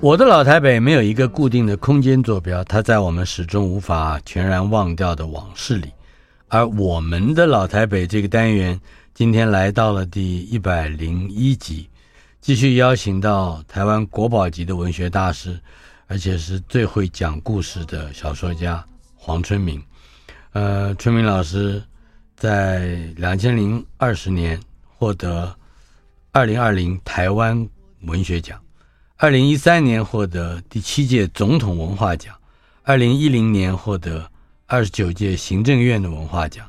我的老台北没有一个固定的空间坐标，它在我们始终无法全然忘掉的往事里。而我们的老台北这个单元，今天来到了第一百零一集，继续邀请到台湾国宝级的文学大师，而且是最会讲故事的小说家黄春明。呃，春明老师在两千零二十年获得二零二零台湾文学奖。二零一三年获得第七届总统文化奖，二零一零年获得二十九届行政院的文化奖，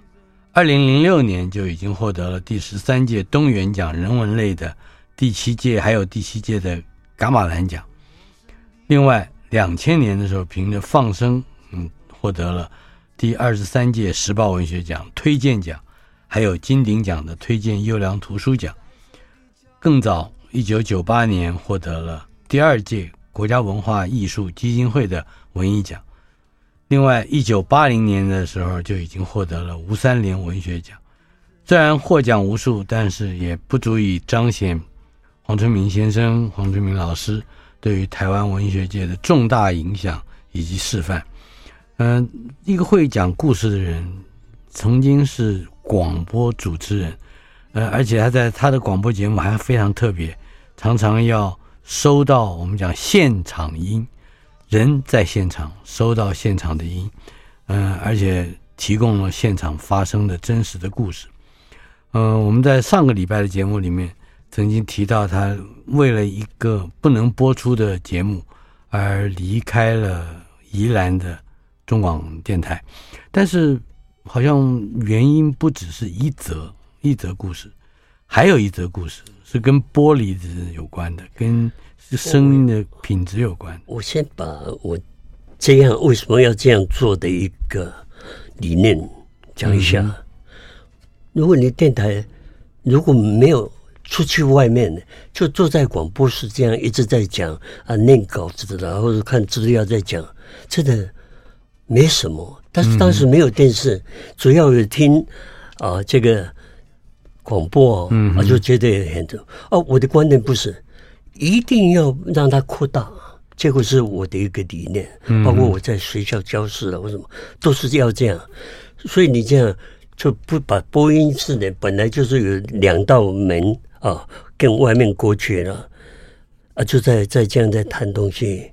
二零零六年就已经获得了第十三届东元奖人文类的第七届，还有第七届的噶玛兰奖。另外，两千年的时候，凭着《放生》，嗯，获得了第二十三届时报文学奖推荐奖，还有金鼎奖的推荐优良图书奖。更早，一九九八年获得了。第二届国家文化艺术基金会的文艺奖，另外，一九八零年的时候就已经获得了吴三连文学奖。虽然获奖无数，但是也不足以彰显黄春明先生、黄春明老师对于台湾文学界的重大影响以及示范。嗯，一个会讲故事的人，曾经是广播主持人，呃，而且他在他的广播节目还非常特别，常常要。收到我们讲现场音，人在现场收到现场的音，嗯、呃，而且提供了现场发生的真实的故事。嗯、我们在上个礼拜的节目里面曾经提到，他为了一个不能播出的节目而离开了宜兰的中广电台，但是好像原因不只是一则一则故事，还有一则故事。是跟玻璃的有关的，跟声音的品质有关。我先把我这样为什么要这样做的一个理念讲一下。嗯、如果你电台如果没有出去外面，就坐在广播室这样一直在讲啊，念稿子的，然后看资料在讲，真的没什么。但是当时没有电视，嗯、主要有听啊这个。广播，嗯，我就觉得很重。哦，我的观点不是一定要让它扩大，这个是我的一个理念。包括我在学校教书了，为什么都是要这样？所以你这样就不把播音室呢？本来就是有两道门啊，跟外面隔绝了啊，就在在这样在谈东西，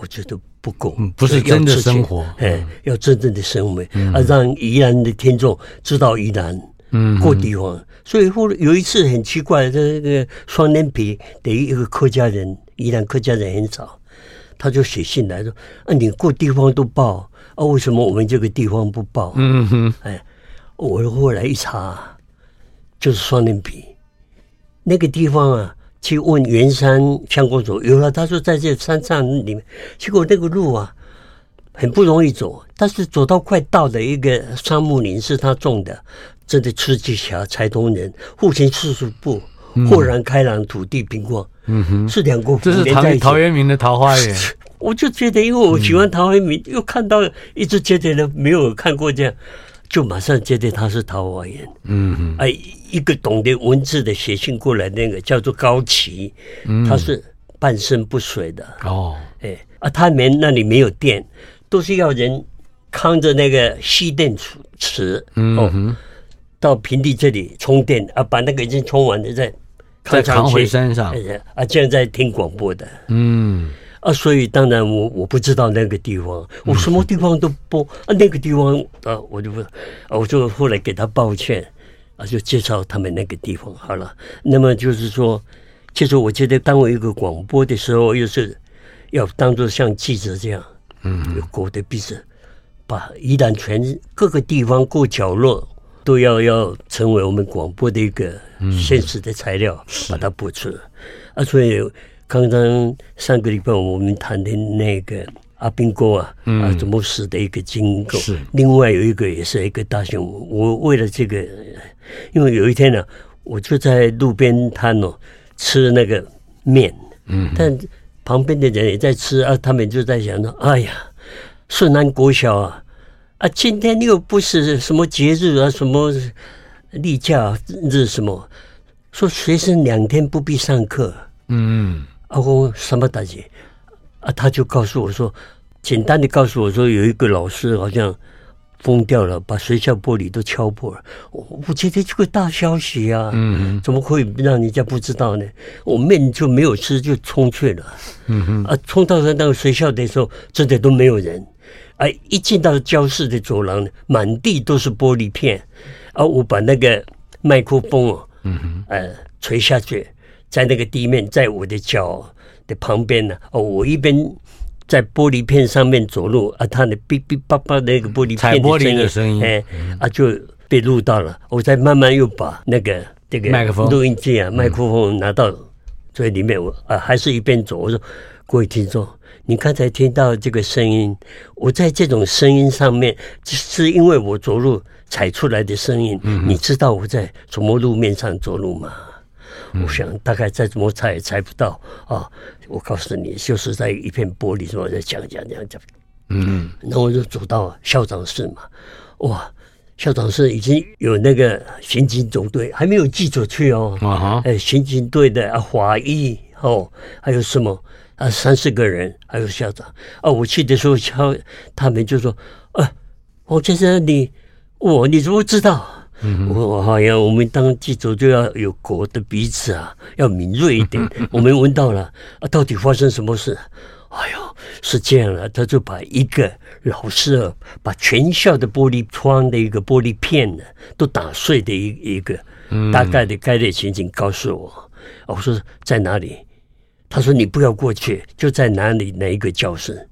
我觉得不够，不是真的生活。哎，要真正的生活啊，让宜兰的听众知道宜兰。嗯，过地方，所以后来有一次很奇怪，这个双连皮的一个客家人，宜兰客家人很少，他就写信来说：“啊，你各地方都报啊，为什么我们这个地方不报？”嗯哼，哎，我后来一查，就是双连皮那个地方啊，去问圆山乡公所，有了，他说在这山上里面，结果那个路啊。很不容易走，但是走到快到的一个杉木林是他种的，真的赤旗峡财通人，父亲四十步，豁然开朗，土地平旷，嗯哼，是两个。这是陶陶渊明的桃花源。我就觉得，因为我喜欢陶渊明，嗯、又看到一直觉得呢，没有看过这样，就马上觉得他是桃花源。嗯哼，哎，一个懂得文字的写信过来，那个叫做高奇，他是半身不遂的。哦，哎，啊，他们那里没有电。都是要人扛着那个蓄电池，嗯哼，到平地这里充电啊，把那个已经充完的再再扛回山上。啊，这样在听广播的，嗯。啊，所以当然我我不知道那个地方，我什么地方都不啊，那个地方啊，我就不，我就后来给他抱歉啊，就介绍他们那个地方好了。那么就是说，其实我觉得，当我一个广播的时候，又是要当做像记者这样，嗯，有国的鼻子，把宜兰全各个地方各角落都要要成为我们广播的一个现实的材料，把它播出。啊，所以刚刚上个礼拜我们谈的那个阿兵哥啊，啊，怎么死的一个经过，是另外有一个也是一个大新闻。我为了这个，因为有一天呢，我就在路边摊哦。吃那个面，嗯，但旁边的人也在吃啊，他们就在想说：“哎呀，顺南国小啊，啊，今天又不是什么节日啊，什么例假日什么，说学生两天不必上课。”嗯，啊，我什么大姐啊，他就告诉我说，简单的告诉我说，有一个老师好像。疯掉了，把学校玻璃都敲破了。我我觉得这个大消息啊，嗯，怎么会让人家不知道呢？我面就没有吃，就冲去了。嗯哼，啊，冲到那个学校的时候，真的都没有人。啊，一进到教室的走廊，满地都是玻璃片。啊，我把那个麦克风哦，嗯哼，呃，垂下去，在那个地面，在我的脚的旁边呢。哦，我一边。在玻璃片上面走路啊，他的哔哔叭叭那个玻璃片的声音，哎，啊就被录到了。我再慢慢又把那个这个麦克风录音机啊，麦克风拿到最里面，我啊还是一边走。我说，各位听众，你刚才听到这个声音，我在这种声音上面，是因为我走路踩出来的声音。你知道我在什么路面上走路吗？我想大概再怎么猜也猜不到啊！我告诉你，就是在一片玻璃上在讲讲讲讲，嗯，然后我就走到校长室嘛，哇，校长室已经有那个刑警总队，还没有记者去哦，啊哈，哎，刑警队的啊，华裔哦，还有什么啊，三四个人，还有校长啊，我去的时候，校他们就说，啊，王先生你，我你怎么知道？我我好像我们当记者就要有国的鼻子啊，要敏锐一点。我们闻到了啊，到底发生什么事？哎呦，是这样了，他就把一个老师啊，把全校的玻璃窗的一个玻璃片呢，都打碎的一一个大概的概率情景告诉我。我说在哪里？他说你不要过去，就在哪里哪一个教室。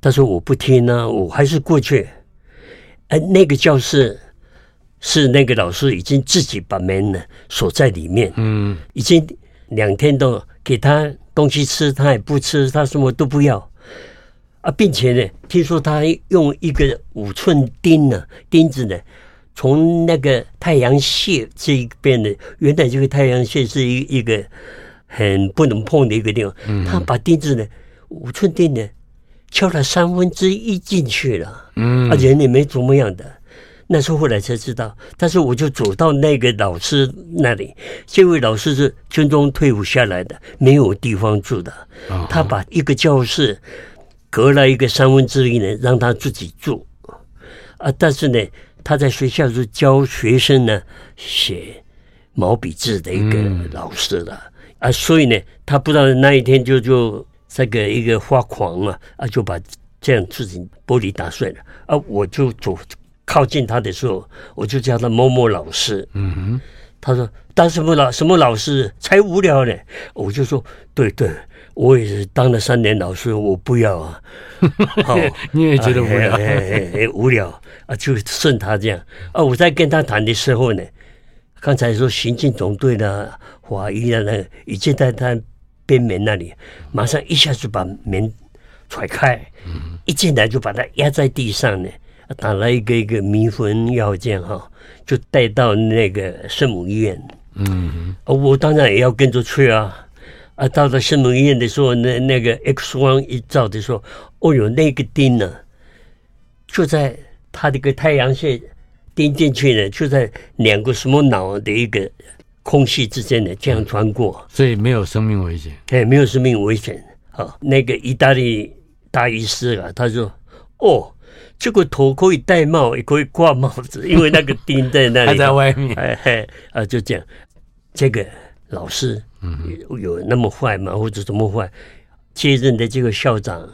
他说我不听啊，我还是过去。哎，那个教室。是那个老师已经自己把门呢锁在里面，嗯，已经两天都给他东西吃，他也不吃，他什么都不要。啊，并且呢，听说他用一个五寸钉呢，钉子呢，从那个太阳穴这一边呢，原来这个太阳穴是一一个很不能碰的一个地方，嗯，他把钉子呢，五寸钉呢，敲了三分之一进去了，嗯，啊，人也没怎么样的。那时候后来才知道，但是我就走到那个老师那里，这位老师是军中退伍下来的，没有地方住的，他把一个教室隔了一个三分之一呢，让他自己住，啊，但是呢，他在学校是教学生呢写毛笔字的一个老师了，啊，所以呢，他不知道那一天就就这个一个发狂了，啊，就把这样自己玻璃打碎了，啊，我就走。靠近他的时候，我就叫他某某老师。嗯哼，他说当什么老什么老师才无聊呢？我就说对对，我也是当了三年老师，我不要啊。好，你也觉得无聊？哎哎哎，无聊啊，就顺他这样啊。我在跟他谈的时候呢，刚才说刑警总队的法医的那个已经在他边门那里，马上一下就把门踹开，一进来就把他压在地上呢。打了一个一个迷魂药，这样哈，就带到那个圣母医院。嗯，我当然也要跟着去啊。啊，到了圣母医院的时候，那那个 X 光一照的时候，哦哟，那个钉呢，就在他这个太阳穴钉进去呢，就在两个什么脑的一个空隙之间呢，这样穿过，所以没有生命危险。哎，没有生命危险。啊，那个意大利大医师啊，他说，哦。这个头可以戴帽，也可以挂帽子，因为那个钉在那里，还在外面。哎嘿，啊，就这样。这个老师，嗯，有那么坏吗？或者怎么坏？接任的这个校长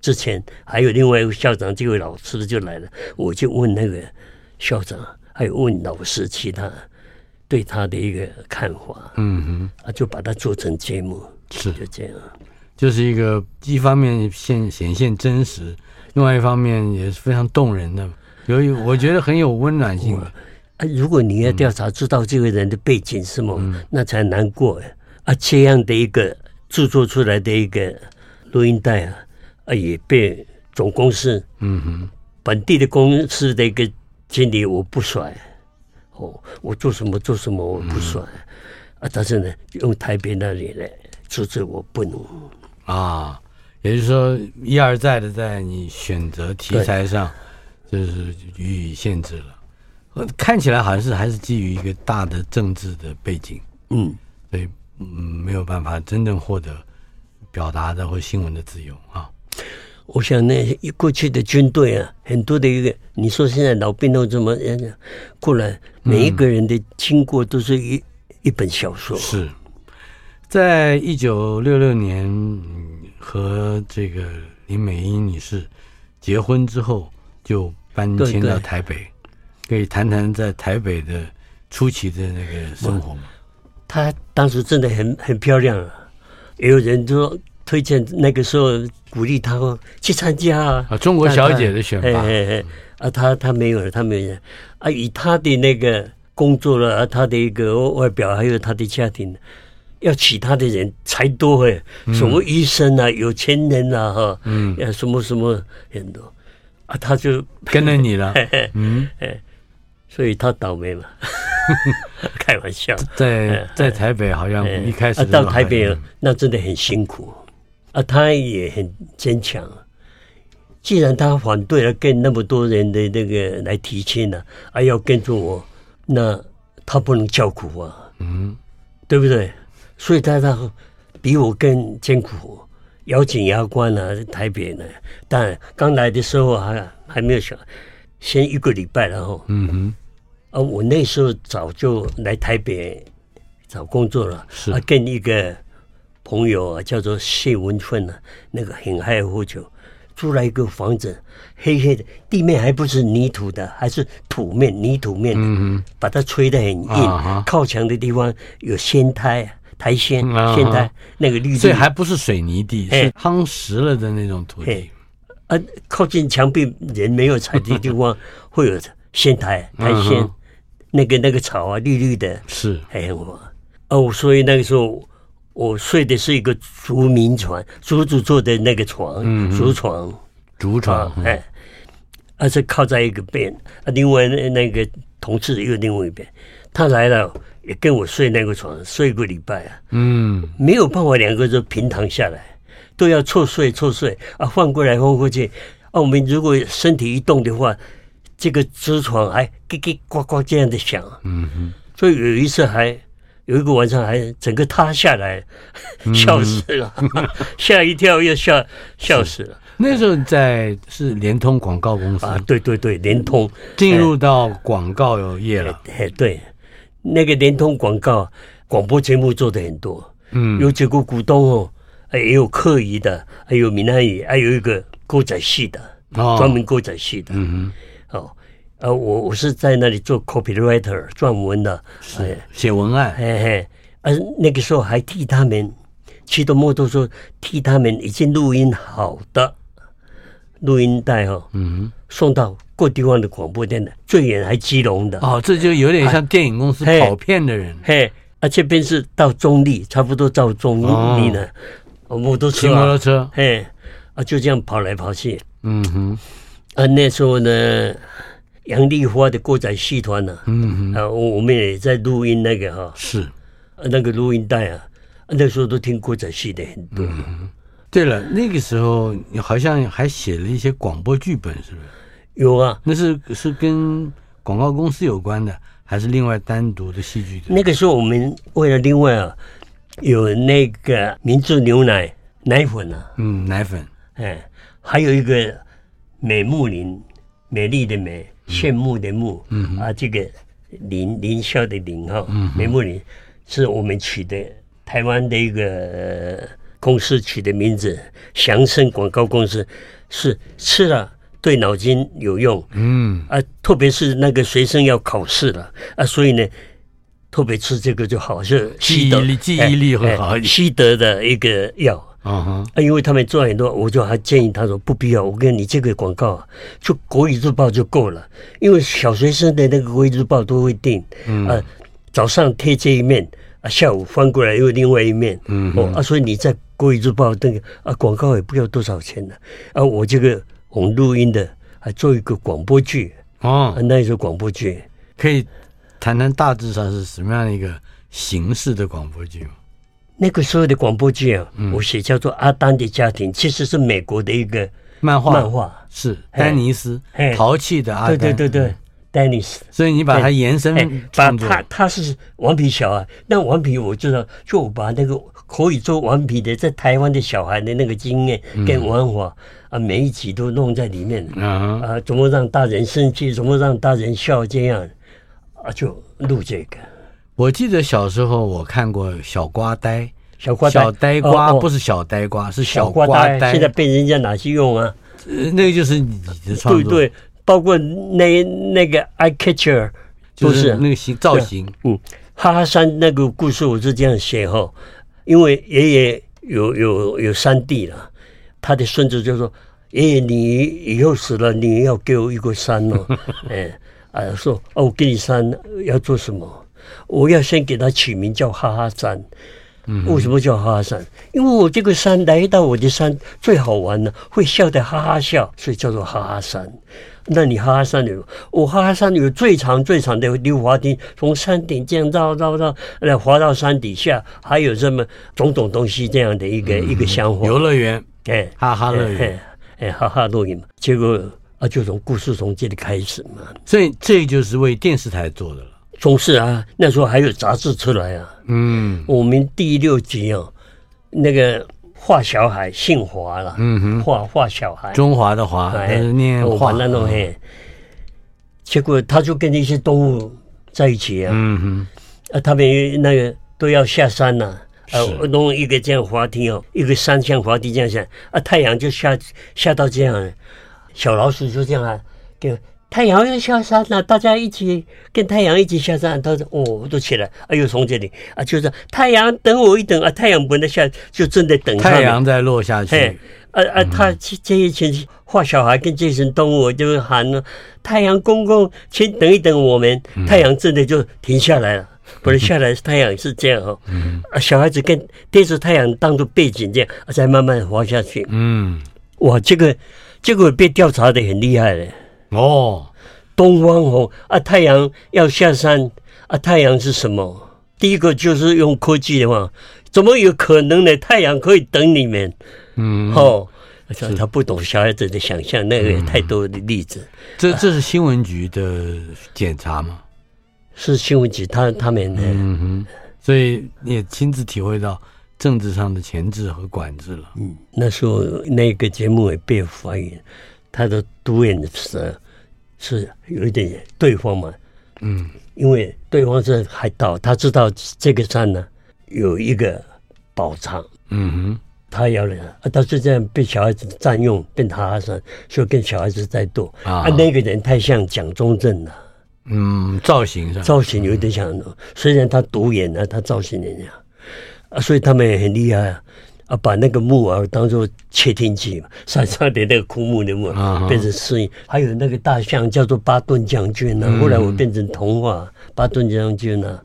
之前，还有另外一个校长，这位老师就来了。我就问那个校长，还有问老师，其他对他的一个看法，嗯哼，啊，就把它做成节目，是就这样，就是一个一方面现显现真实，另外一方面也是非常动人的，由于我觉得很有温暖性的。啊，如果你要调查知道这个人的背景是什么，嗯、那才难过呀。啊，这样的一个制作出来的一个录音带啊，啊，也被总公司，嗯哼，本地的公司的一个经理我不甩，哦，我做什么做什么我不甩，嗯、啊，但是呢，用台北那里来阻止我不能啊，也就是说一而再的在你选择题材上，就是予以限制了。看起来好像是还是基于一个大的政治的背景，嗯，所以嗯没有办法真正获得表达的或新闻的自由啊。我想那过去的军队啊，很多的一个，你说现在老兵都这么样过来，每一个人的经过都是一、嗯、一本小说。是在一九六六年和这个林美英女士结婚之后，就搬迁到台北。对对可以谈谈在台北的初期的那个生活吗？她当时真的很很漂亮啊，也有人说推荐那个时候鼓励她去参加啊，啊，中国小姐的选拔，哎啊，她她没有了，她没有了啊，以她的那个工作了，啊，她的一个外表，还有她的家庭，要其他的人才多哎，什么医生啊，有钱人啊，哈，嗯，什么什么很多。啊，他就跟着你了，嗯，哎。所以他倒霉嘛，开玩笑。在在台北好像一开始、啊、到台北那真的很辛苦。啊，他也很坚强。既然他反对了跟那么多人的那个来提亲呢，啊，要跟着我，那他不能叫苦啊，嗯，对不对？所以他他比我更艰苦，咬紧牙关啊，在台北呢。但刚来的时候还还没有想。先一个礼拜，然后，嗯哼，啊，我那时候早就来台北找工作了，是啊，跟一个朋友啊，叫做谢文春啊，那个很爱喝酒，租了一个房子，黑黑的，地面还不是泥土的，还是土面泥土面的，嗯哼，把它吹得很硬，啊、靠墙的地方有仙苔苔藓，仙苔、啊、那个绿地，所以还不是水泥地，是夯实了的那种土地。啊，靠近墙壁人没有踩的地方会有仙苔、苔藓，那个那个草啊，绿绿的，是。很好。哦，所以那个时候我睡的是一个竹民床，竹子做的那个床，竹床，竹床，哎，而且靠在一个边，啊，另外那那个同事又另外一边，他来了也跟我睡那个床，睡一个礼拜啊，嗯，没有办法两个人平躺下来。都要错睡错睡啊，换过来换过去啊。我们如果身体一动的话，这个支床还叽叽呱呱这样的响。嗯哼。所以有一次还有一个晚上还整个塌下来，笑死了，吓一跳又笑笑死了。那时候在是联通广告公司啊，对对对，联通进入到广告业了。哎，对，那个联通广告广播节目做的很多，嗯，有几个股东哦。也有客语的，还有闽南语，还有一个歌仔戏的，专门歌仔戏的。嗯哼，哦，呃，我我是在那里做 copywriter 撰文的，是写文案。嘿嘿，呃，那个时候还替他们，骑着摩托车替他们已经录音好的录音带哦，嗯，送到各地方的广播电台，最远还基隆的。哦，这就有点像电影公司跑片的人。嘿，啊，这边是到中立，差不多到中立呢。摩托车，骑摩托车，嘿，啊，就这样跑来跑去。嗯哼，啊，那时候呢，杨丽花的歌仔戏团呢，嗯哼，啊，我我们也在录音那个哈，是，啊，那个录音带啊，那时候都听歌仔戏的很多。嗯。对了，那个时候你好像还写了一些广播剧本，是不是？有啊，那是是跟广告公司有关的，还是另外单独的戏剧的？那个时候我们为了另外啊。有那个明治牛奶奶粉啊，嗯，奶粉，哎，还有一个美木林，美丽的美，羡慕的慕，嗯啊，这个林林校的林哈，嗯，美木林是我们取的台湾的一个公司取的名字，祥生广告公司是吃了对脑筋有用，嗯啊，特别是那个学生要考试了啊，所以呢。特别吃这个就好，是记忆力记忆力会好一点，西德的一个药。啊哈，啊，因为他们做很多，我就还建议他说不必要。我跟你这个广告，就《国语日报》就够了，因为小学生的那个《国语日报》都会订，嗯、啊，早上贴这一面，啊，下午翻过来又另外一面，嗯，哦，啊，所以你在《国语日报》那个啊广告也不要多少钱的，啊，我这个我们录音的还做一个广播剧。哦，啊、那一首广播剧。可以谈谈大致上是什么样的一个形式的广播剧吗？那个时候的广播剧啊，嗯、我写叫做《阿丹的家庭》，其实是美国的一个漫画，漫画。是丹尼斯，淘气的阿丹，对对对对，丹尼斯。所以你把它延伸把他他是顽皮小孩，那顽皮我知道，就把那个可以做顽皮的，在台湾的小孩的那个经验跟玩法、嗯、啊，每一集都弄在里面，嗯、啊，怎么让大人生气，怎么让大人笑，这样啊，就录这个。我记得小时候我看过小瓜呆，小瓜小呆瓜不是小呆瓜，是小瓜呆。现在被人家拿去用啊？那个就是你的创作。对对，包括那那个 eye catcher，就是那个形造型。嗯，哈哈山那个故事我是这样写哈，因为爷爷有有有三弟了，他的孙子就说：“爷爷，你以后死了，你要给我一个山哦。”哎啊，说哦，我给你山要做什么？我要先给他取名叫哈哈山，为什么叫哈哈山？因为我这个山来到我的山最好玩了，会笑得哈哈笑，所以叫做哈哈山。那你哈哈山有，我哈哈山有最长最长的溜滑梯，从山顶这样绕绕绕来滑到山底下，还有这么种种东西这样的一个一个想法。游乐园，哎，哈哈乐园，哎，哈哈乐园嘛。结果啊，就从故事从这里开始嘛。所以这就是为电视台做的了。总是啊，那时候还有杂志出来啊。嗯，我们第六集啊，那个画小孩姓华了。嗯哼，画画小孩，中华的华，念华那种嘿。结果他就跟那些动物在一起啊。嗯哼，啊，他们那个都要下山了，啊，弄一个这样滑梯哦，一个山像滑梯这样下，啊，太阳就下下到这样，小老鼠就这样啊，给。太阳要下山了，大家一起跟太阳一起下山。他说：“哦，我都起来，哎呦，从这里啊，就是太阳等我一等啊，太阳不能下，就正在等太阳在落下去。哎，啊啊，他这一群画小孩跟这群动物就喊了：太阳公公，请等一等我们。太阳真的就停下来了，不是下来是太阳是这样哦。啊，小孩子跟对着太阳当做背景这样，再慢慢滑下去。嗯，哇，这个这个被调查的很厉害嘞。”哦，东方红啊，太阳要下山啊，太阳是什么？第一个就是用科技的话，怎么有可能呢？太阳可以等你们？嗯，哦，是他不懂小孩子的想象，那个也太多的例子。嗯、这这是新闻局的检查吗？是新闻局他他们的。嗯哼，所以你也亲自体会到政治上的钳制和管制了。嗯，那时候那个节目也被发现。他的独眼蛇是有一点对方嘛，嗯，因为对方是海盗，他知道这个山呢有一个宝藏，嗯哼，他要了，啊，他是这样被小孩子占用，变哈哈山，所以跟小孩子在斗。啊，啊，那个人太像蒋中正了，嗯，造型上，造型有点像，虽然他独眼呢，他造型人家，啊，所以他们也很厉害啊。啊，把那个木耳当做窃听器嘛，山上的那个枯木的木耳变成声音，还有那个大象叫做巴顿将军呢、啊。后来我变成童话，巴顿将军呢，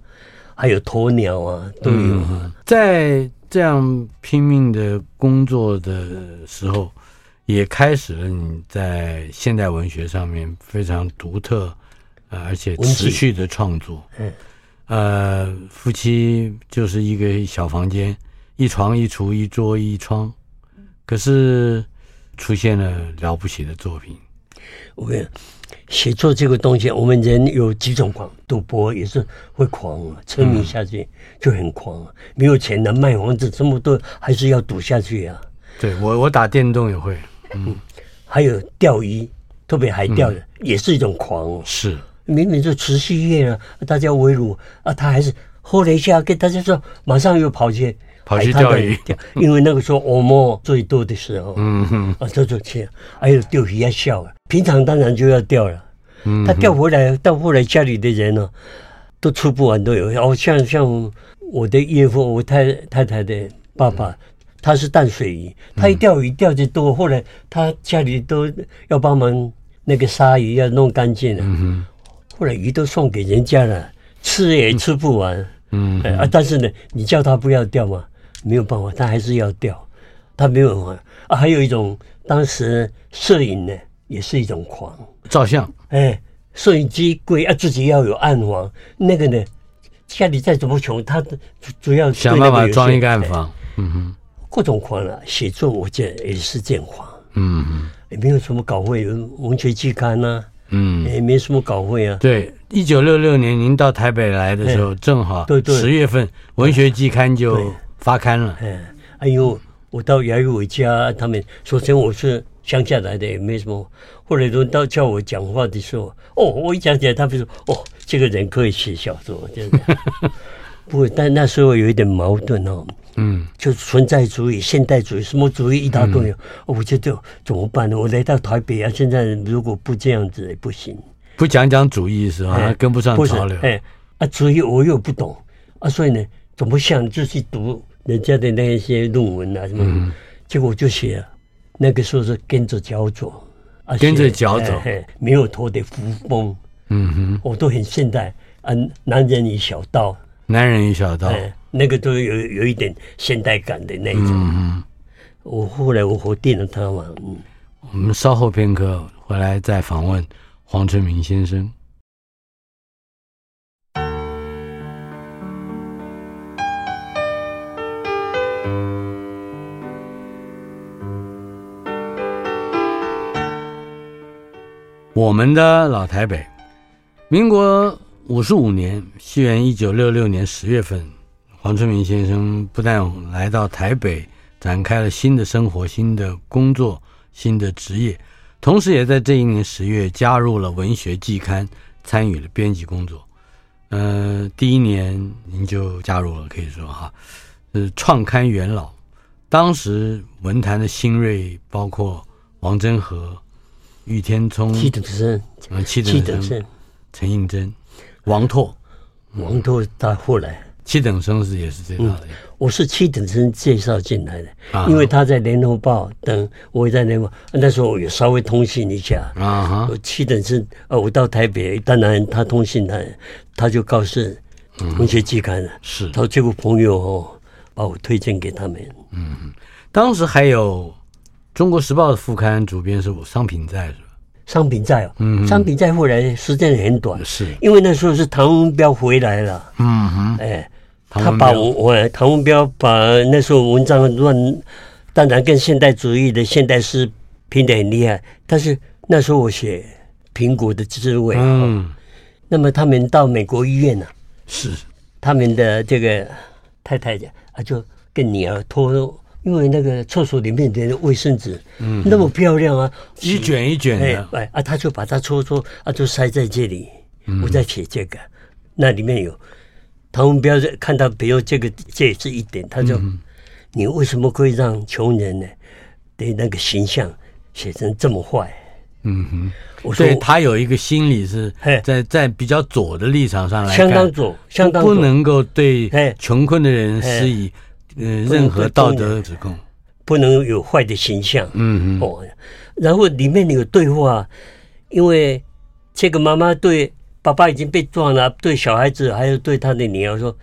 还有鸵鸟啊，都有啊。在这样拼命的工作的时候，也开始了你在现代文学上面非常独特，而且持续的创作。嗯，呃，夫妻就是一个小房间。一床一厨一桌一窗，可是出现了了不起的作品。我跟你讲，写作这个东西，我们人有几种狂，赌博也是会狂啊，沉迷下去就很狂啊。没有钱的卖房子这么多，还是要赌下去啊。对我，我打电动也会。嗯，还有钓鱼，特别海钓的，嗯、也是一种狂。是，明明是除夕夜啊，大家围炉啊，他还是喝了一下，跟大家说，马上又跑去。跑去钓鱼，因为那个时候欧摩最多的时候，嗯哼，啊，这就去，还有钓鱼要笑啊，平常当然就要钓了，嗯，他钓回来到后来家里的人呢，都吃不完都有。哦，像像我的岳父，我太太太的爸爸，嗯、他是淡水鱼，他一钓鱼钓的多，后来他家里都要帮忙那个杀鱼要弄干净了，嗯、哼。后来鱼都送给人家了，吃也吃不完。嗯，嗯啊，但是呢，你叫他不要钓嘛，没有办法，他还是要掉，他没有办法啊。还有一种，当时摄影呢，也是一种狂，照相，哎。摄影机贵啊，自己要有暗房。那个呢，家里再怎么穷，他主要想办法装一个暗房。嗯哼，各种狂了。写作我觉得也是这样狂。嗯哼，也没有什么稿费，文学期刊呐。嗯，也没什么稿费啊。对，一九六六年您到台北来的时候，正好对对十月份，文学季刊就发刊了。哎，哎呦，我到姚玉伟家，他们首先我是。乡下来的也没什么，后来轮到叫我讲话的时候，哦，我一讲起来，他们说，哦，这个人可以写小说，这样。不过，但那时候有一点矛盾哦，嗯，就存在主义、现代主义、什么主义一大堆，嗯、哦，我觉得怎么办呢？我来到台北啊，现在如果不这样子也不行，不讲讲主义是吧？哎、跟不上潮流，哎，啊，主义我又不懂啊，所以呢，怎么想就去读人家的那一些论文啊什么，嗯、结果我就写了。那个时候是跟着脚走，啊，跟着脚走，没有拖的扶风，嗯哼，我都很现代啊，男人与小道，男人与小道，那个都有有一点现代感的那种。嗯，我后来我否定了他嘛，嗯，我们稍后片刻回来再访问黄春明先生。我们的老台北，民国五十五年，西元一九六六年十月份，黄春明先生不但来到台北，展开了新的生活、新的工作、新的职业，同时也在这一年十月加入了文学季刊，参与了编辑工作。呃，第一年您就加入了，可以说哈，是创刊元老。当时文坛的新锐包括王祯和。余天聪、七等生，七等生，陈应真、王拓，王拓到后来，七等生是也是这样的。我是七等生介绍进来的，因为他在联合报等，我也在联合报，那时候我有稍微通信一下。啊哈。七等生，呃，我到台北，当然他通信他，他就告诉文学季刊了，是，他这个朋友哦，把我推荐给他们。嗯，当时还有。中国时报的副刊主编是我商品在是吧？商品在哦，嗯，商品在后来时间很短，是。因为那时候是唐文彪回来了，嗯哼，哎，他把我我唐文彪把那时候文章乱，当然跟现代主义的现代诗拼得很厉害，但是那时候我写苹果的滋味，嗯，那么他们到美国医院呢，是。他们的这个太太讲啊，就跟女儿托。因为那个厕所里面的卫生纸，嗯，那么漂亮啊，一卷一卷的，哎啊，他就把它搓搓啊，就塞在这里。我在写这个，那里面有唐文彪看到，比如这个这也是一点，他就：“你为什么会让穷人呢的那个形象写成这么坏？”嗯哼，我说他有一个心理是在在比较左的立场上来，相当左，相当不能够对穷困的人施以。嗯，任何道德指控不能有坏的形象。嗯嗯哦，然后里面有对话，因为这个妈妈对爸爸已经被撞了，对小孩子还有对他的女儿说：“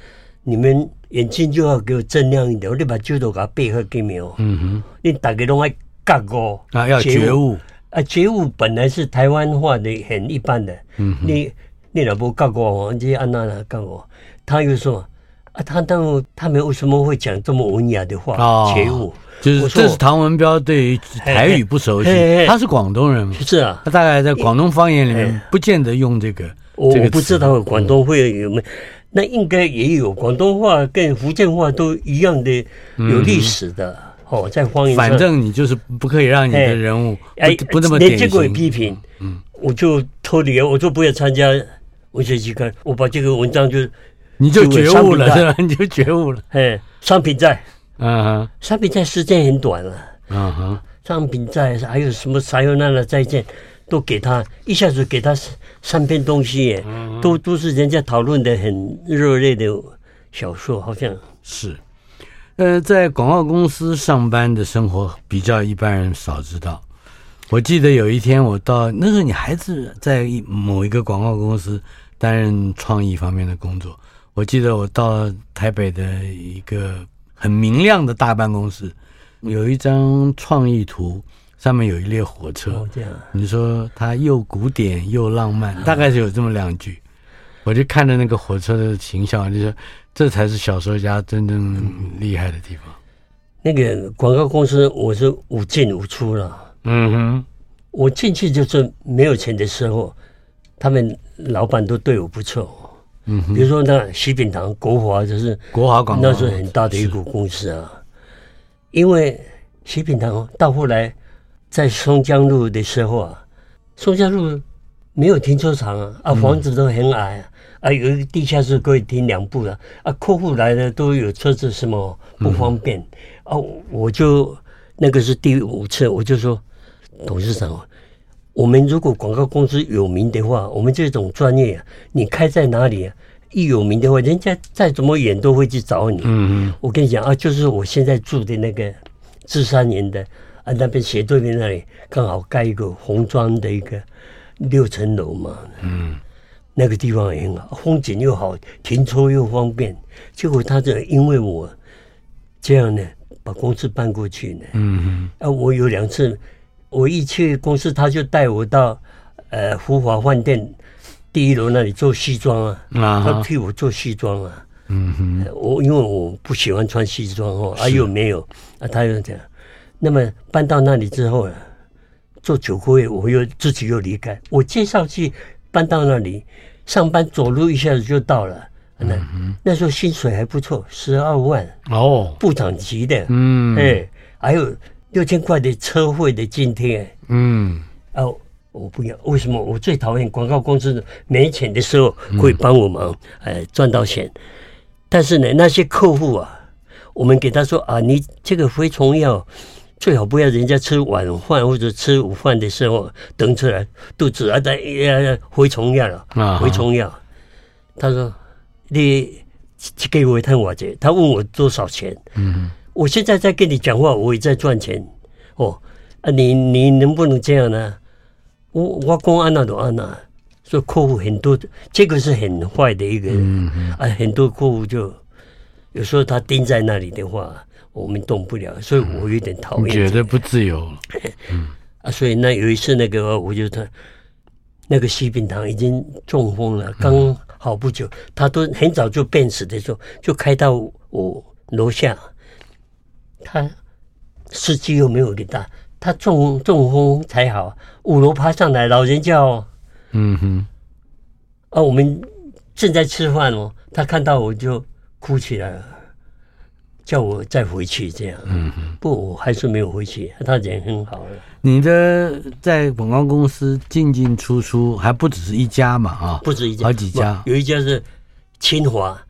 你们眼睛就要给我睁亮一点，我得把旧的给他背后给没有。”嗯哼，你大家都爱觉悟啊，要觉悟啊，觉悟本来是台湾话的很一般的。嗯哼，你你老婆觉悟，你安娜来觉悟，他又说。啊，他他们他们为什么会讲这么文雅的话？哦，觉悟，就是这是唐文彪对于台语不熟悉，他是广东人嘛，是啊，他大概在广东方言里面不见得用这个。我不知道广东会有没有，那应该也有广东话跟福建话都一样的有历史的哦，在方言。反正你就是不可以让你的人物不不那么典型。嗯，我就脱离了，我就不要参加文学期刊，我把这个文章就。你就觉悟了是吧？你就觉悟了。哎，商品债，嗯哼，商品债时间很短了。嗯哼，商品债还有什么？还有那的债券，都给他一下子给他三篇东西耶，都都是人家讨论的很热烈的小说，好像是。呃，在广告公司上班的生活比较一般人少知道。我记得有一天我到那时候，你还是在某一个广告公司担任创意方面的工作。我记得我到台北的一个很明亮的大办公室，有一张创意图，上面有一列火车。哦，这样。你说它又古典又浪漫，大概是有这么两句。我就看着那个火车的形象，就说。这才是小说家真正厉害的地方。那个广告公司，我是无进无出了。嗯哼，我进去就是没有钱的时候，他们老板都对我不错。嗯哼，比如说那西饼堂、国华，就是国华广告，那是很大的一股公司啊。因为西饼堂到后来在松江路的时候啊，松江路没有停车场啊，啊，房子都很矮啊。啊，有一个地下室可以停两部的啊，客户来了都有车子，什么不方便、嗯、啊？我就那个是第五次，我就说董事长，我们如果广告公司有名的话，我们这种专业啊，你开在哪里啊？一有名的话，人家再怎么远都会去找你。嗯嗯，我跟你讲啊，就是我现在住的那个芝山园的啊，那边斜对面那里刚好盖一个红砖的一个六层楼嘛。嗯。那个地方也很好，风景又好，停车又方便。结果他这因为我这样呢，把公司搬过去呢。嗯嗯。啊，我有两次，我一去公司，他就带我到呃福华饭店第一楼那里做西装啊。啊。他替我做西装啊。嗯哼。我因为我不喜欢穿西装哦，啊又没有啊，他又这样。那么搬到那里之后呢，做九个月，我又自己又离开。我介绍去搬到那里。上班走路一下子就到了，那、嗯、那时候薪水还不错，十二万哦，部长级的，嗯，哎，还有六千块的车费的津贴，嗯，哦，我不要，为什么？我最讨厌广告公司没钱的时候会帮我忙，哎、嗯，赚到钱，但是呢，那些客户啊，我们给他说啊，你这个蛔虫药。最好不要人家吃晚饭或者吃午饭的时候等出来肚子啊在呀蛔虫药了啊蛔虫药。他说你给我一趟我这，他问我多少钱？嗯，我现在在跟你讲话，我也在赚钱哦。啊，你你能不能这样呢？我我讲安那都安那，说客户很多，这个是很坏的一个人啊，很多客户就有时候他盯在那里的话。我们动不了，所以我有点讨厌、这个。觉得不自由。嗯啊，所以那有一次那个，我就他那个西饼堂已经中风了，刚好不久，他都很早就病死的时候，就开到我楼下。他司机又没有给他，他中中风才好，五楼爬上来，老人家哦。嗯哼。啊，我们正在吃饭哦，他看到我就哭起来了。叫我再回去这样，嗯哼，不，我还是没有回去。他人很好。你的在广告公司进进出出还不只是一家嘛？啊，不止一家，好几家。有一家是清华，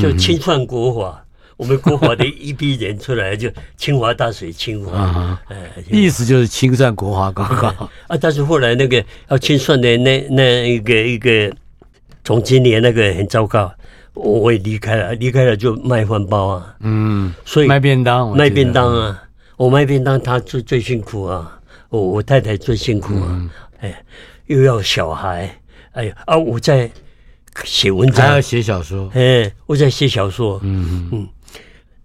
就清算国华。嗯、我们国华的 一批人出来就清华大水，清华。啊，意思就是清算国华高考。啊。但是后来那个要清算的那那一个一个总经理那个很糟糕。我也离开了，离开了就卖饭包啊，嗯，所以卖便当，卖便当啊，我卖便当，他最最辛苦啊，我我太太最辛苦啊，嗯、哎，又要小孩，哎呀啊，我在写文章，还要写小说，哎，我在写小说，嗯。嗯，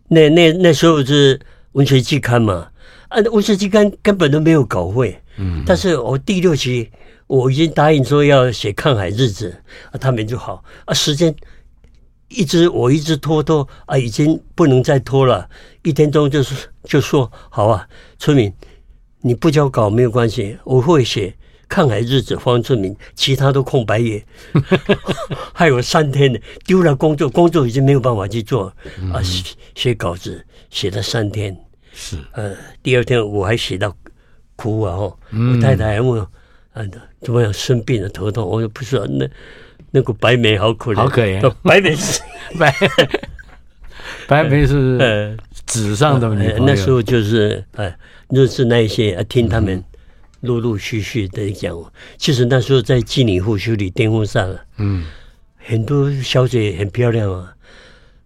那那那时候是文学季刊嘛，啊，文学季刊根本都没有稿费，嗯，但是我第六期我已经答应说要写《抗海日子》，啊，他们就好啊，时间。一直我一直拖拖啊，已经不能再拖了。一天中就是就说好啊，村民，你不交稿没有关系，我会写《看海日子》黄春明，其他都空白页。还有三天呢，丢了工作，工作已经没有办法去做啊，写写稿子写了三天。是呃，第二天我还写到哭啊！哦，我太太还问我啊，怎么样生病了头痛？我说不是啊，那。那个白梅好可怜，好可怜。白梅是 白，白梅是 呃纸上的。那时候就是呃，认识那一些，听他们陆陆续续的讲，其实那时候在机里户修理电风扇了，嗯，很多小姐很漂亮啊。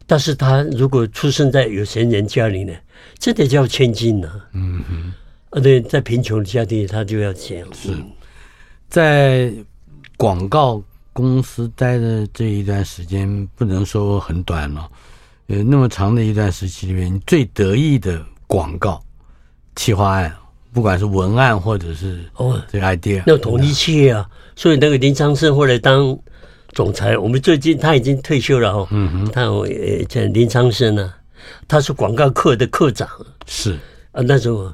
但是她如果出生在有钱人家里呢，这得叫千金呢、啊。嗯哼，啊，对，在贫穷的家庭，她就要这样。是在广告公司待的这一段时间，不能说很短了。呃，那么长的一段时期里面，你最得意的广告企划案，不管是文案或者是哦这个 idea，、哦、那统一企业啊，所以那个林昌盛后来当。总裁，我们最近他已经退休了哦。嗯哼，他呃叫林昌生呢，他是广告课的课长。是啊，那时候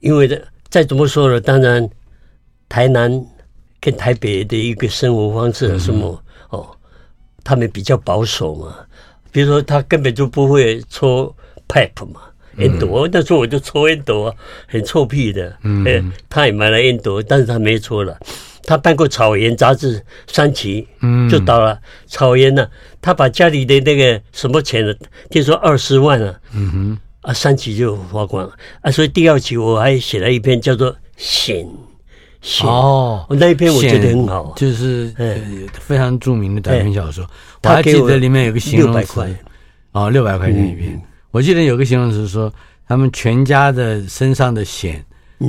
因为再怎么说呢，当然台南跟台北的一个生活方式什么、嗯、哦，他们比较保守嘛。比如说他根本就不会抽 pipe 嘛，烟斗、嗯。那时候我就抽烟斗啊，很臭屁的。嗯，他也买了烟斗，但是他没抽了。他办过《草原》杂志三期，嗯，就倒了。草原呢，他把家里的那个什么钱呢？听说二十万啊，嗯哼，啊，三期就花光了啊。所以第二期我还写了一篇叫做《险险》哦，那一篇我觉得很好，就是呃非常著名的短篇小说。我还记得里面有个形容词，哦，六百块钱一篇。我记得有个形容词说，他们全家的身上的险。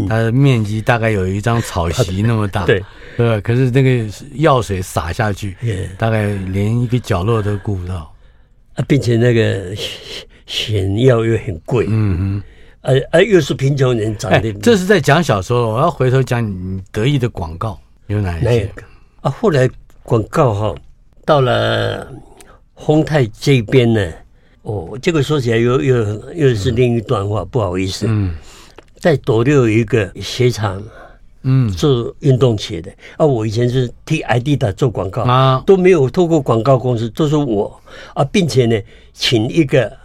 它的面积大概有一张草席那么大，对，对，可是那个药水洒下去，大概连一个角落都顾不到，啊，并且那个险药又很贵，嗯哼，而而又是贫穷人长的。这是在讲小说，我要回头讲你得意的广告有哪些？啊，后来广告哈，到了丰泰这边呢，哦，这个说起来又又又是另一段话，不好意思，嗯。在斗六有一个鞋厂，嗯，做运动鞋的啊。我以前是替爱迪达做广告啊，都没有透过广告公司，都是我啊，并且呢，请一个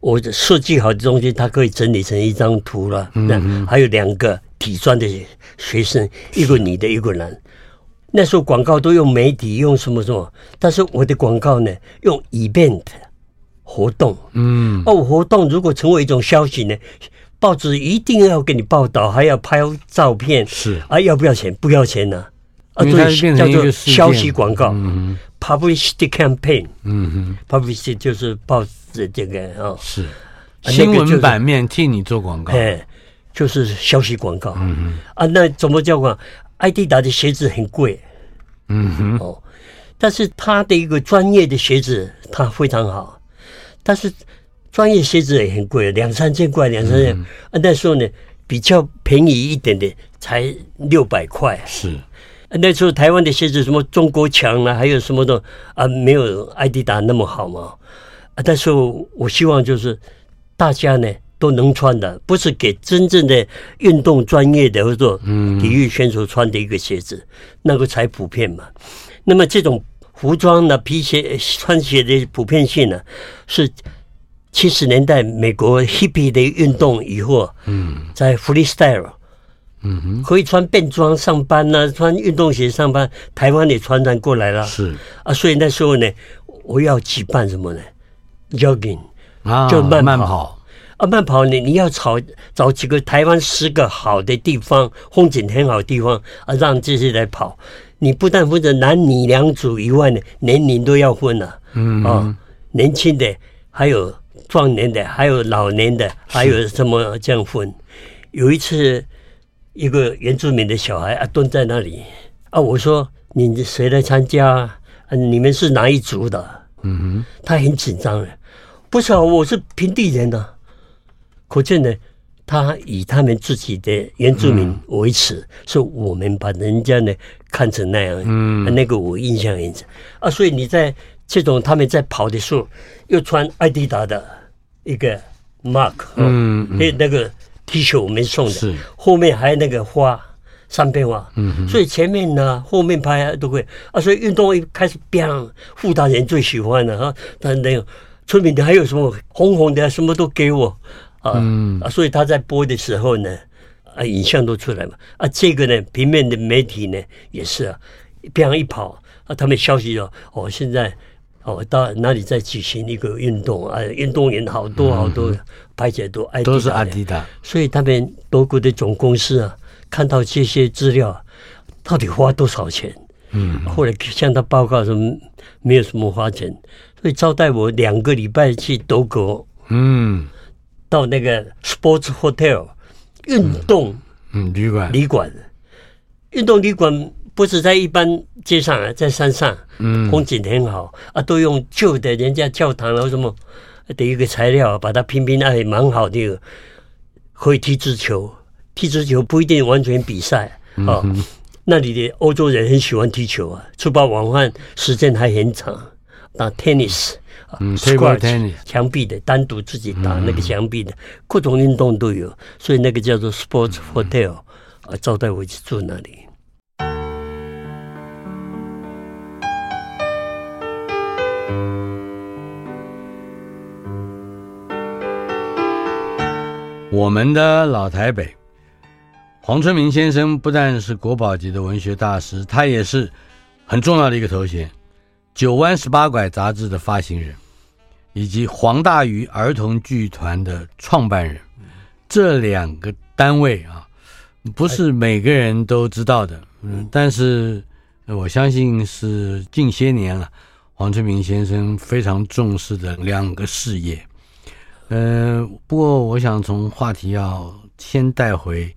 我设计好的东西，它可以整理成一张图了。嗯，还有两个体专的学生，一个女的，一个男。那时候广告都用媒体，用什么什么，但是我的广告呢，用 event 活动。嗯，哦，活动如果成为一种消息呢？报纸一定要给你报道，还要拍照片，是。啊，要不要钱？不要钱呢？啊，对，叫做消息广告，publicity campaign，嗯哼，publicity 就是报纸这个啊，是新闻版面替你做广告，哎，就是消息广告，嗯哼，啊，那怎么叫广？爱迪达的鞋子很贵，嗯哼，哦，但是他的一个专业的鞋子，他非常好，但是。专业鞋子也很贵，两三千块，两三千。嗯、啊，那时候呢，比较便宜一点的才六百块。是，啊，那时候台湾的鞋子什么中国强啊，还有什么的啊，没有艾迪达那么好嘛。啊，但是我希望就是大家呢都能穿的，不是给真正的运动专业的或者体育选手穿的一个鞋子，嗯、那个才普遍嘛。那么这种服装呢，皮鞋穿鞋的普遍性呢是。七十年代美国 hippie 的运动以后，嗯，在 freestyle，嗯哼，可以穿便装上班呢、啊，穿运动鞋上班，台湾也传染过来了，是啊，所以那时候呢，我要举办什么呢？jogging 啊，就慢跑，慢跑啊，慢跑你你要找找几个台湾十个好的地方，风景很好的地方啊，让这些来跑。你不但分成男女两组以外呢，年龄都要分了，嗯啊，年轻的还有。壮年的，还有老年的，还有什么这样分？有一次，一个原住民的小孩啊蹲在那里啊，我说：“你谁来参加？啊，你们是哪一族的？”嗯哼，他很紧张的，不是啊，我是平地人呐。可见呢，他以他们自己的原住民为耻，是我们把人家呢看成那样。嗯，那个我印象很深啊，所以你在。这种他们在跑的时候，又穿艾迪达的一个 mark，嗯，那那个 T 恤我们送的，是。后面还有那个花，三片花，嗯哼，所以前面呢，后面拍都会啊，所以运动一开始变，富大人最喜欢的哈，但那个村民的还有什么红红的，什么都给我啊，嗯啊，所以他在播的时候呢，啊，影像都出来嘛，啊，这个呢，平面的媒体呢也是啊，变一跑啊，他们消息哦哦，现在。哦，到哪里在举行一个运动啊？运动员好多好多，拍起来都都是阿迪达。所以他们德国的总公司啊，看到这些资料，到底花多少钱？嗯，后来向他报告说没有什么花钱，所以招待我两个礼拜去德国，嗯，到那个 Sports Hotel 运动嗯旅馆。旅馆，运动旅馆不是在一般街上啊，在山上，嗯，风景很好啊，都用旧的人家教堂啊什么的一个材料把它拼拼，哎，蛮好的，可以踢足球，踢足球不一定完全比赛啊。那里的欧洲人很喜欢踢球啊，吃饱晚饭时间还很长，打 tennis 啊，squash 墙壁的，单独自己打那个墙壁的，各种运动都有，所以那个叫做 sports hotel 啊，招待我去住那里。我们的老台北。黄春明先生不但是国宝级的文学大师，他也是很重要的一个头衔，《九弯十八拐》杂志的发行人，以及黄大鱼儿童剧团的创办人。这两个单位啊，不是每个人都知道的。嗯，但是我相信是近些年了，黄春明先生非常重视的两个事业。嗯，不过我想从话题要先带回。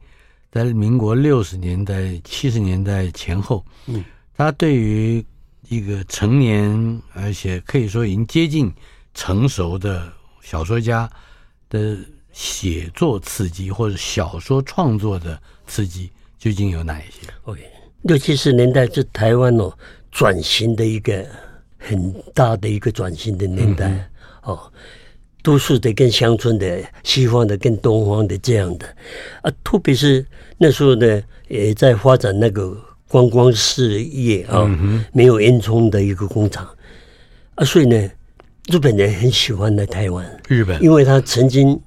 在民国六十年代、七十年代前后，嗯，他对于一个成年而且可以说已经接近成熟的小说家的写作刺激，或者小说创作的刺激，究竟有哪一些？OK，六七十年代是台湾哦转型的一个很大的一个转型的年代，嗯、哦。都市的跟乡村的，西方的跟东方的这样的啊，特别是那时候呢，也在发展那个观光事业啊，嗯、没有烟囱的一个工厂啊，所以呢，日本人很喜欢来台湾。日本，因为他曾经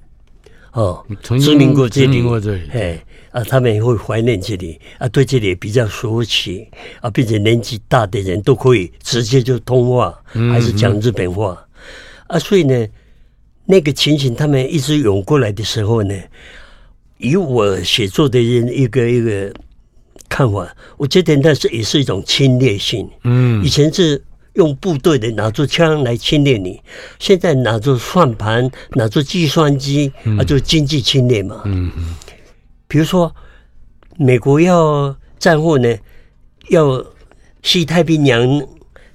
哦，曾经殖民过这里，殖民过这里，哎啊，他们也会怀念这里啊，对这里也比较熟悉啊，并且年纪大的人都可以直接就通话，还是讲日本话啊，所以呢。那个情形，他们一直涌过来的时候呢，以我写作的人一个一个看法，我觉得那是也是一种侵略性。嗯，以前是用部队的拿着枪来侵略你，现在拿着算盘、拿着计算机，啊，就经济侵略嘛。嗯嗯，比如说美国要战后呢，要西太平洋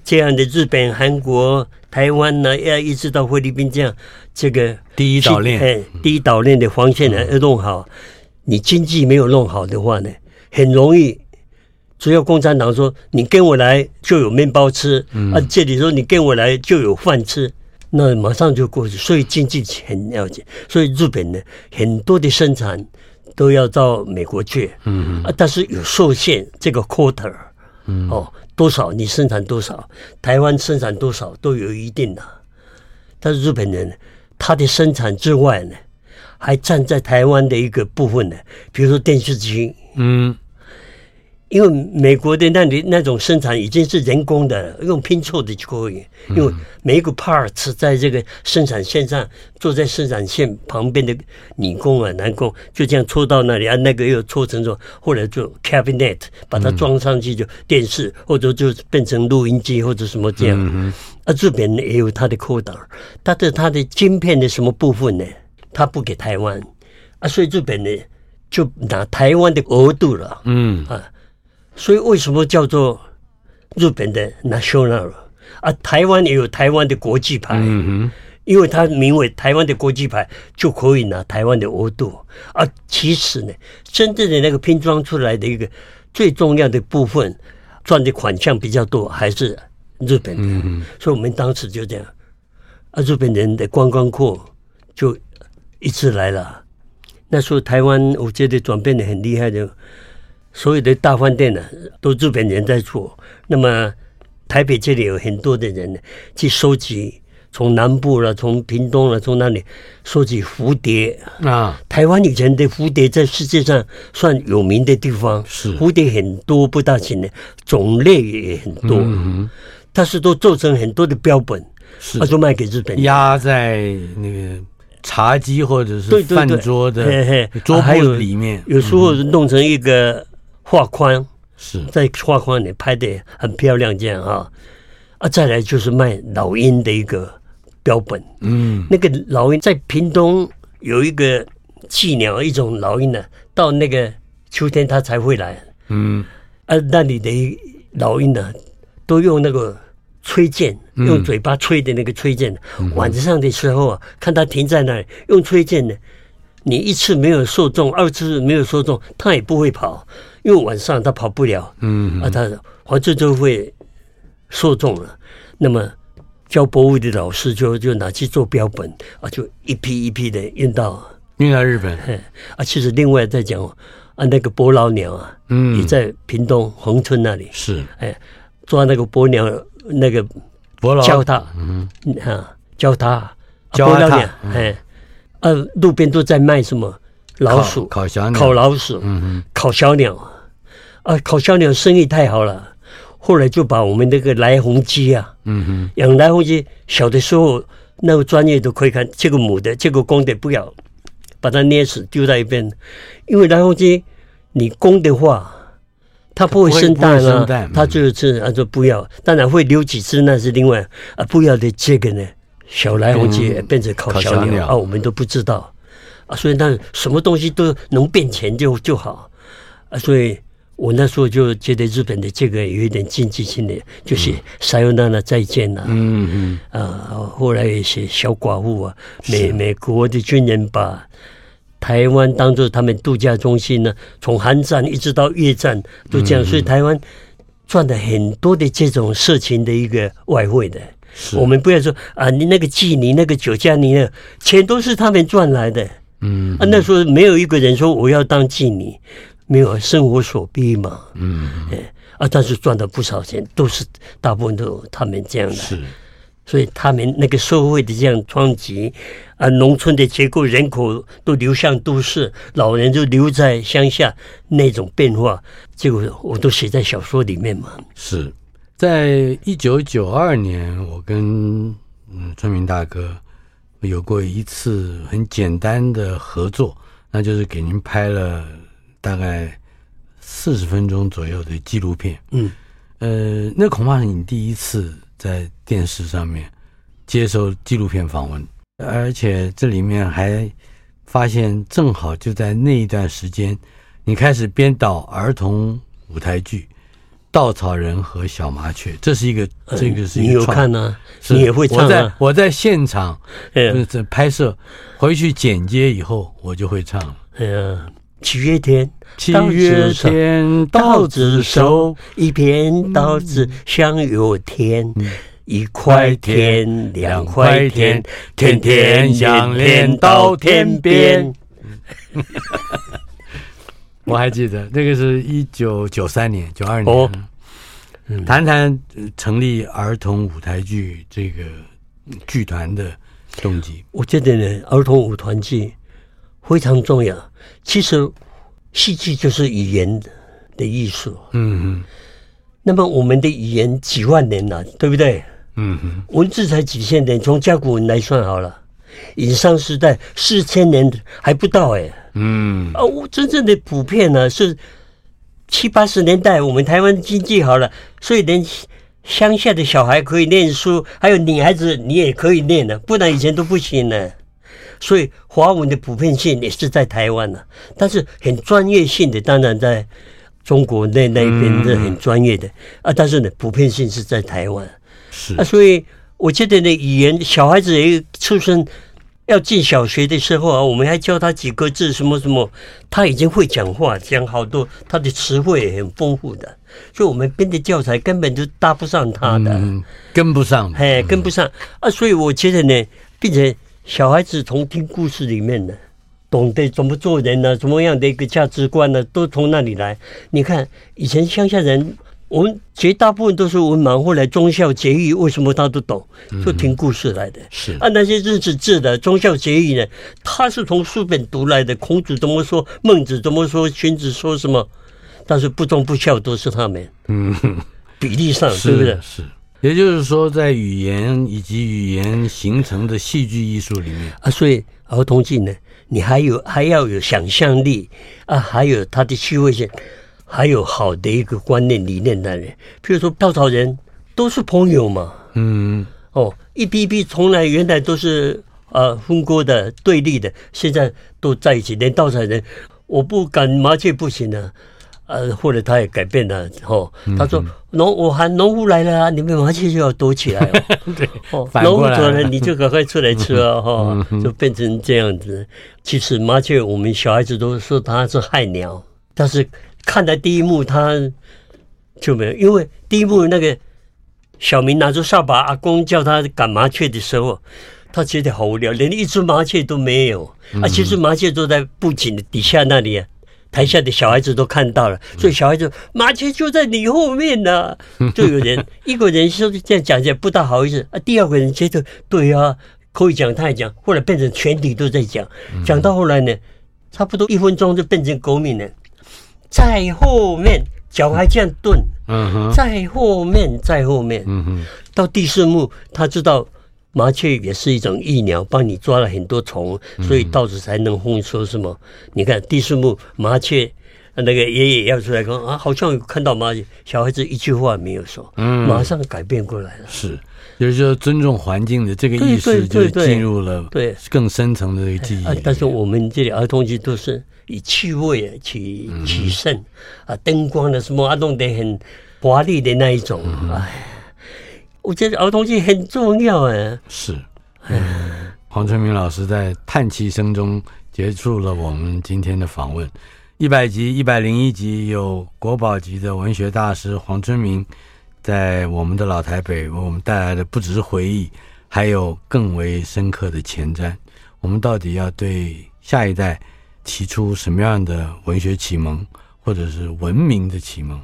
这样的日本、韩国。台湾呢，要一直到菲律宾这样，这个第一岛链，哎，第一岛链的防线呢要弄好。你经济没有弄好的话呢，很容易，只要共产党说你跟我来就有面包吃，啊，这里说你跟我来就有饭吃，那马上就过去。所以经济很要紧，所以日本呢，很多的生产都要到美国去，嗯啊，但是有受限，这个 quarter，嗯哦。多少你生产多少，台湾生产多少都有一定的。但是日本人他的生产之外呢，还站在台湾的一个部分呢，比如说电视机，嗯。因为美国的那里那种生产已经是人工的，用拼凑的就可以。因为每一个 parts 在这个生产线上，坐在生产线旁边的女工啊、男工就这样戳到那里啊，那个又戳成说，后来就 cabinet 把它装上去，就电视或者就变成录音机或者什么这样。啊，日本也有它的 quota，它的它的晶片的什么部分呢？它不给台湾啊，所以日本呢就拿台湾的额度了。嗯啊。所以为什么叫做日本的 national 啊？台湾也有台湾的国际牌，嗯哼，因为它名为台湾的国际牌，就可以拿台湾的额度。而其实呢，真正的那个拼装出来的一个最重要的部分，赚的款项比较多，还是日本的。嗯哼，所以我们当时就这样，啊，日本人的观光客就一直来了。那时候台湾，我觉得转变的很厉害的。所有的大饭店呢，都日本人在做。那么台北这里有很多的人呢，去收集从南部了，从屏东了，从那里收集蝴蝶。啊。台湾以前的蝴蝶在世界上算有名的地方，是。蝴蝶很多，不大型的种类也很多。嗯哼，但是都做成很多的标本，是，他就卖给日本人，压在那个茶几或者是饭桌的桌布里面，有时候弄成一个画框，是。在画框里拍的很漂亮，这样啊。啊，再来就是卖老鹰的一个标本，嗯。那个老鹰在屏东有一个寄鸟，一种老鹰呢，到那个秋天它才会来，嗯。啊，那里的老鹰呢，都用那个吹箭，用嘴巴吹的那个吹箭。嗯、晚上的时候啊，看它停在那里，用吹箭呢，你一次没有射中，二次没有射中，他也不会跑，因为晚上他跑不了。嗯啊，他反正就会射中了。那么教博物的老师就就拿去做标本啊，就一批一批的运到运到日本。啊，其实另外再讲啊，那个伯劳鸟啊，嗯，也在屏东恒村那里。是哎，抓那个伯鸟，那个伯劳教他，嗯啊，教他，教伯劳鸟它，哎，啊，路边都在卖什么老鼠，烤小鸟，烤老鼠，嗯哼，烤小鸟，啊，烤小鸟生意太好了，后来就把我们那个来鸿鸡啊，嗯哼，养来鸿鸡，小的时候那个专业都可以看，这个母的，这个公的不要，把它捏死丢在一边，因为来鸿鸡你公的话。它不会生蛋啊，它就是啊，就不要。当然会留几只，那是另外啊。不要的这个呢，小来鸿鸡变成烤小鸟啊，我们都不知道啊。所以那什么东西都能变钱就就好啊。所以我那时候就觉得日本的这个有一点经济性的，就是さよなら再见呐，嗯嗯啊。后来一些小寡妇啊，美美国的军人把。台湾当做他们度假中心呢，从韩战一直到越战都这样，所以台湾赚了很多的这种色情的一个外汇的。 我们不要说啊，你那个妓女、那个酒家，你那钱都是他们赚来的。嗯啊，那时候没有一个人说我要当妓女，没有生活所逼嘛。嗯，哎啊，但是赚了不少钱，都是大部分都他们这样的。是。所以他们那个社会的这样冲击，啊，农村的结构，人口都流向都市，老人就留在乡下，那种变化，结果我都写在小说里面嘛。是在一九九二年，我跟嗯春明大哥有过一次很简单的合作，那就是给您拍了大概四十分钟左右的纪录片。嗯，呃，那恐怕是你第一次。在电视上面接受纪录片访问，而且这里面还发现，正好就在那一段时间，你开始编导儿童舞台剧《稻草人和小麻雀》，这是一个，这个是一个，嗯、你有看呢、啊？你也会唱、啊、我在我在现场，嗯，在拍摄，回去剪接以后，我就会唱了。嗯，七月天，七月天，稻子熟，一片稻子香又甜，嗯、一块田，两块田，天天相连到天边。我还记得那个是一九九三年、九二年。哦，谈谈成立儿童舞台剧这个剧团的动机。我觉得呢，儿童舞团剧。非常重要。其实，戏剧就是语言的艺术。嗯嗯。那么，我们的语言几万年了，对不对？嗯哼。文字才几千年，从甲骨文来算好了，殷商时代四千年还不到哎。嗯。啊，我真正的普遍呢是七八十年代，我们台湾经济好了，所以连乡下的小孩可以念书，还有女孩子你也可以念的，不然以前都不行呢。所以华文的普遍性也是在台湾呢，但是很专业性的当然在中国那那边是很专业的啊，但是呢普遍性是在台湾，是啊，所以我觉得呢语言小孩子也出生要进小学的时候啊，我们还教他几个字什么什么，他已经会讲话，讲好多，他的词汇也很丰富的，所以我们编的教材根本就搭不上他的，嗯、跟不上，哎，跟不上啊，所以我觉得呢，并且。小孩子从听故事里面呢，懂得怎么做人呢、啊，怎么样的一个价值观呢、啊，都从那里来。你看以前乡下人，我们绝大部分都是文盲，后来忠孝节义为什么他都懂？就听故事来的。是啊，那些认识字的忠孝节义呢，他是从书本读来的。孔子怎么说？孟子怎么说？荀子说什么？但是不忠不孝都是他们。嗯，比例上是不是？是。也就是说，在语言以及语言形成的戏剧艺术里面啊，所以儿童剧呢，你还有还要有想象力啊，还有它的趣味性，还有好的一个观念理念的人，譬如说稻草人都是朋友嘛，嗯，哦，一批批从来原来都是呃分割的对立的，现在都在一起，连稻草人我不赶麻雀不行了。呃，或者他也改变了，哦，他说农我喊农夫来了啊，你们麻雀就要躲起来哦。对，哦，农夫走了，你就赶快出来吃啊，哈，就变成这样子。其实麻雀，我们小孩子都说它是害鸟，但是看在第一幕，他就没有，因为第一幕那个小明拿着扫把，阿公叫他赶麻雀的时候，他觉得好无聊，连一只麻雀都没有啊。其实麻雀都在布景的底下那里啊。台下的小孩子都看到了，所以小孩子麻雀就在你后面呢、啊。就有人一个人说这样讲起来不大好意思啊，第二个人接着对啊，可以讲他也讲，后来变成全体都在讲，讲到后来呢，差不多一分钟就变成狗命了，在后面脚还这样顿，嗯哼，在后面，在后面，嗯哼，到第四幕他知道。麻雀也是一种疫苗，帮你抓了很多虫，所以稻子才能丰收，是吗？嗯、你看第四幕，麻雀那个爷爷要出来说啊，好像有看到麻雀，小孩子一句话没有说，嗯，马上改变过来了。是，也就是说尊重环境的这个意识，就进入了对。更深层的这个记忆、啊。但是我们这里儿童剧都是以趣味取取胜、嗯、啊，灯光的什么啊，弄得很华丽的那一种，哎、嗯。我觉得儿童剧很重要哎，是，黄春明老师在叹气声中结束了我们今天的访问。一百集、一百零一集，有国宝级的文学大师黄春明，在我们的老台北为我们带来的不只是回忆，还有更为深刻的前瞻。我们到底要对下一代提出什么样的文学启蒙，或者是文明的启蒙？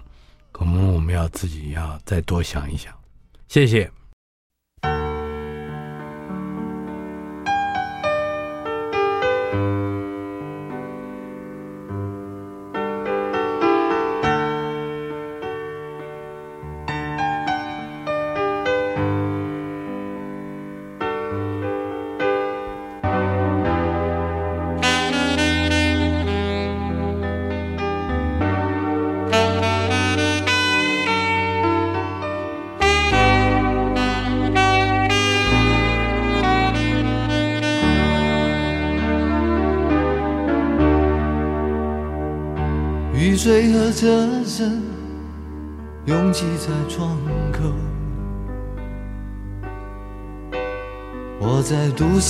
可能我们要自己要再多想一想。谢谢。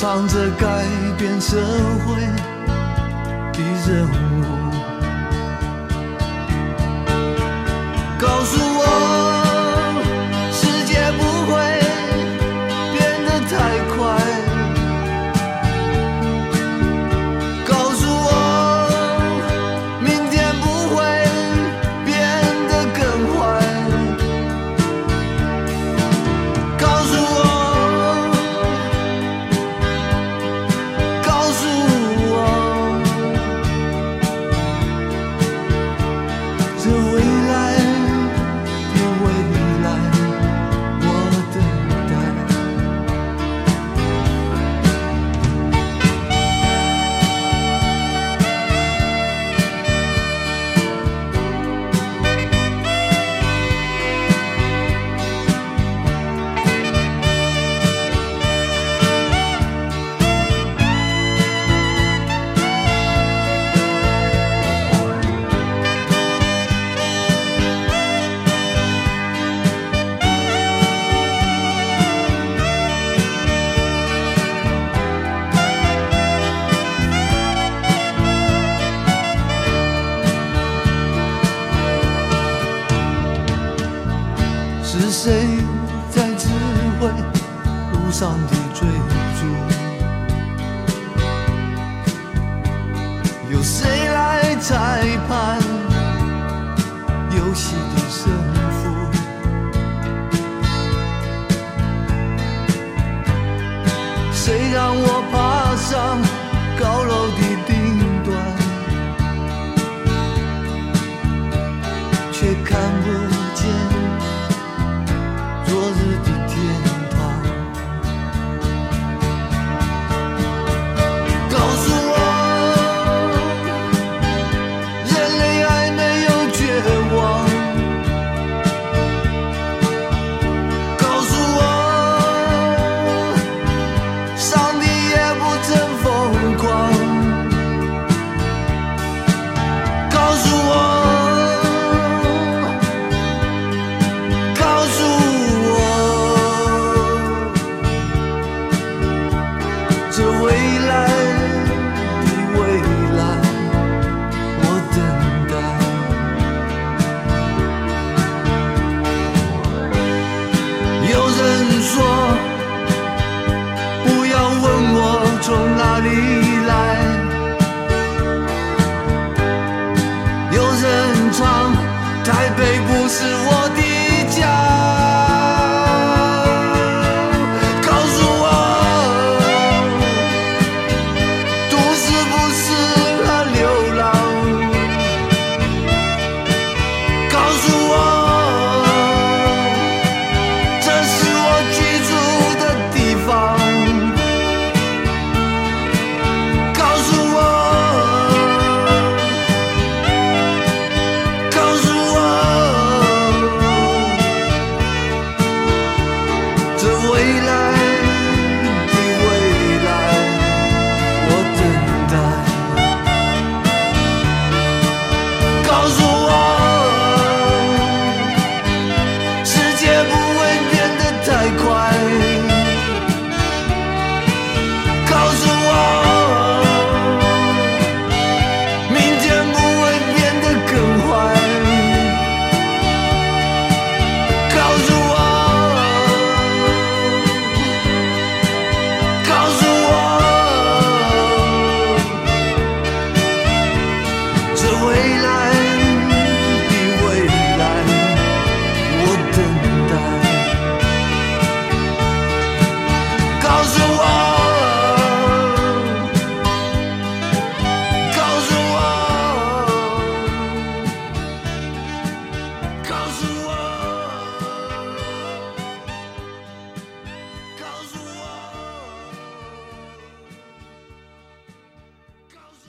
唱着改变社会的任务，告诉我。路